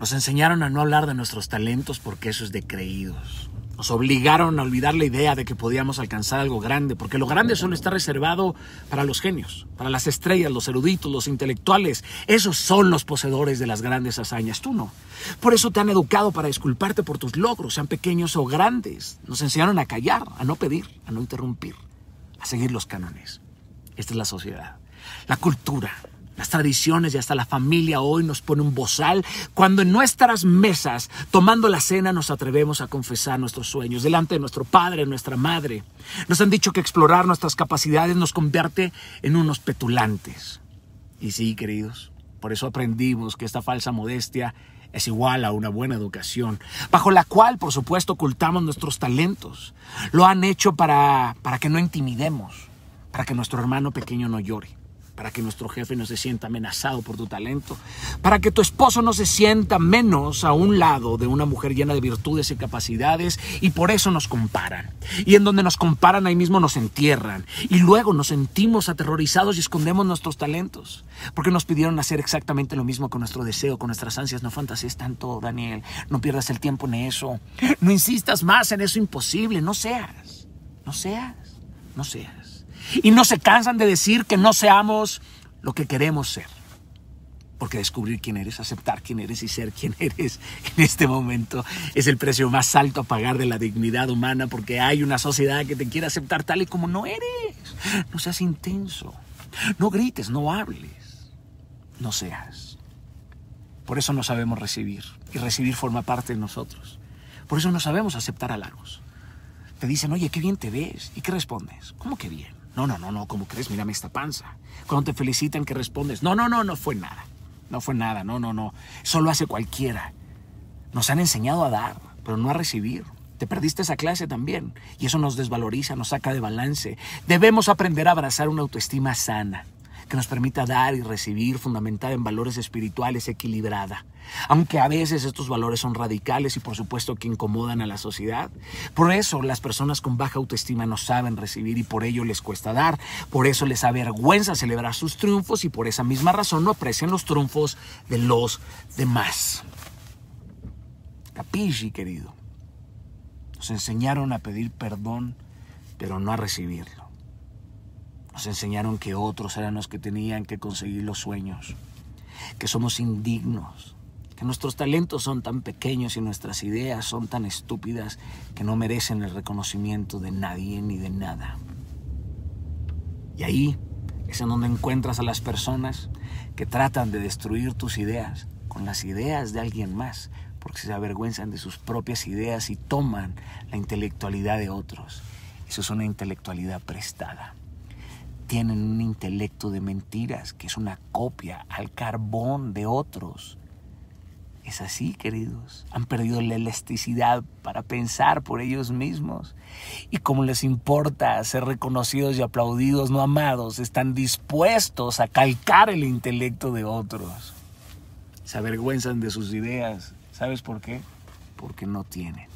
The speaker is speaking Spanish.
Nos enseñaron a no hablar de nuestros talentos porque eso es de creídos. Nos obligaron a olvidar la idea de que podíamos alcanzar algo grande, porque lo grande solo está reservado para los genios, para las estrellas, los eruditos, los intelectuales. Esos son los poseedores de las grandes hazañas, tú no. Por eso te han educado para disculparte por tus logros, sean pequeños o grandes. Nos enseñaron a callar, a no pedir, a no interrumpir, a seguir los cánones. Esta es la sociedad, la cultura, las tradiciones y hasta la familia hoy nos pone un bozal cuando en nuestras mesas, tomando la cena, nos atrevemos a confesar nuestros sueños delante de nuestro padre, nuestra madre. Nos han dicho que explorar nuestras capacidades nos convierte en unos petulantes. Y sí, queridos, por eso aprendimos que esta falsa modestia es igual a una buena educación, bajo la cual, por supuesto, ocultamos nuestros talentos. Lo han hecho para, para que no intimidemos, para que nuestro hermano pequeño no llore para que nuestro jefe no se sienta amenazado por tu talento, para que tu esposo no se sienta menos a un lado de una mujer llena de virtudes y capacidades y por eso nos comparan. Y en donde nos comparan ahí mismo nos entierran. Y luego nos sentimos aterrorizados y escondemos nuestros talentos, porque nos pidieron hacer exactamente lo mismo con nuestro deseo, con nuestras ansias. No fantasees tanto, Daniel, no pierdas el tiempo en eso, no insistas más en eso imposible, no seas, no seas, no seas y no se cansan de decir que no seamos lo que queremos ser. Porque descubrir quién eres, aceptar quién eres y ser quién eres en este momento es el precio más alto a pagar de la dignidad humana porque hay una sociedad que te quiere aceptar tal y como no eres. No seas intenso, no grites, no hables, no seas. Por eso no sabemos recibir y recibir forma parte de nosotros. Por eso no sabemos aceptar halagos. Te dicen, oye, qué bien te ves. ¿Y qué respondes? ¿Cómo que bien? No, no, no, no, ¿cómo crees? Mírame esta panza. Cuando te felicitan, ¿qué respondes? No, no, no, no fue nada. No fue nada, no, no, no. Solo hace cualquiera. Nos han enseñado a dar, pero no a recibir. Te perdiste esa clase también. Y eso nos desvaloriza, nos saca de balance. Debemos aprender a abrazar una autoestima sana que nos permita dar y recibir fundamentada en valores espirituales equilibrada. Aunque a veces estos valores son radicales y por supuesto que incomodan a la sociedad. Por eso las personas con baja autoestima no saben recibir y por ello les cuesta dar. Por eso les avergüenza celebrar sus triunfos y por esa misma razón no aprecian los triunfos de los demás. Capisci, querido. Nos enseñaron a pedir perdón, pero no a recibirlo. Nos enseñaron que otros eran los que tenían que conseguir los sueños, que somos indignos, que nuestros talentos son tan pequeños y nuestras ideas son tan estúpidas que no merecen el reconocimiento de nadie ni de nada. Y ahí es en donde encuentras a las personas que tratan de destruir tus ideas con las ideas de alguien más, porque se avergüenzan de sus propias ideas y toman la intelectualidad de otros. Eso es una intelectualidad prestada tienen un intelecto de mentiras, que es una copia al carbón de otros. Es así, queridos. Han perdido la elasticidad para pensar por ellos mismos. Y como les importa ser reconocidos y aplaudidos, no amados, están dispuestos a calcar el intelecto de otros. Se avergüenzan de sus ideas. ¿Sabes por qué? Porque no tienen.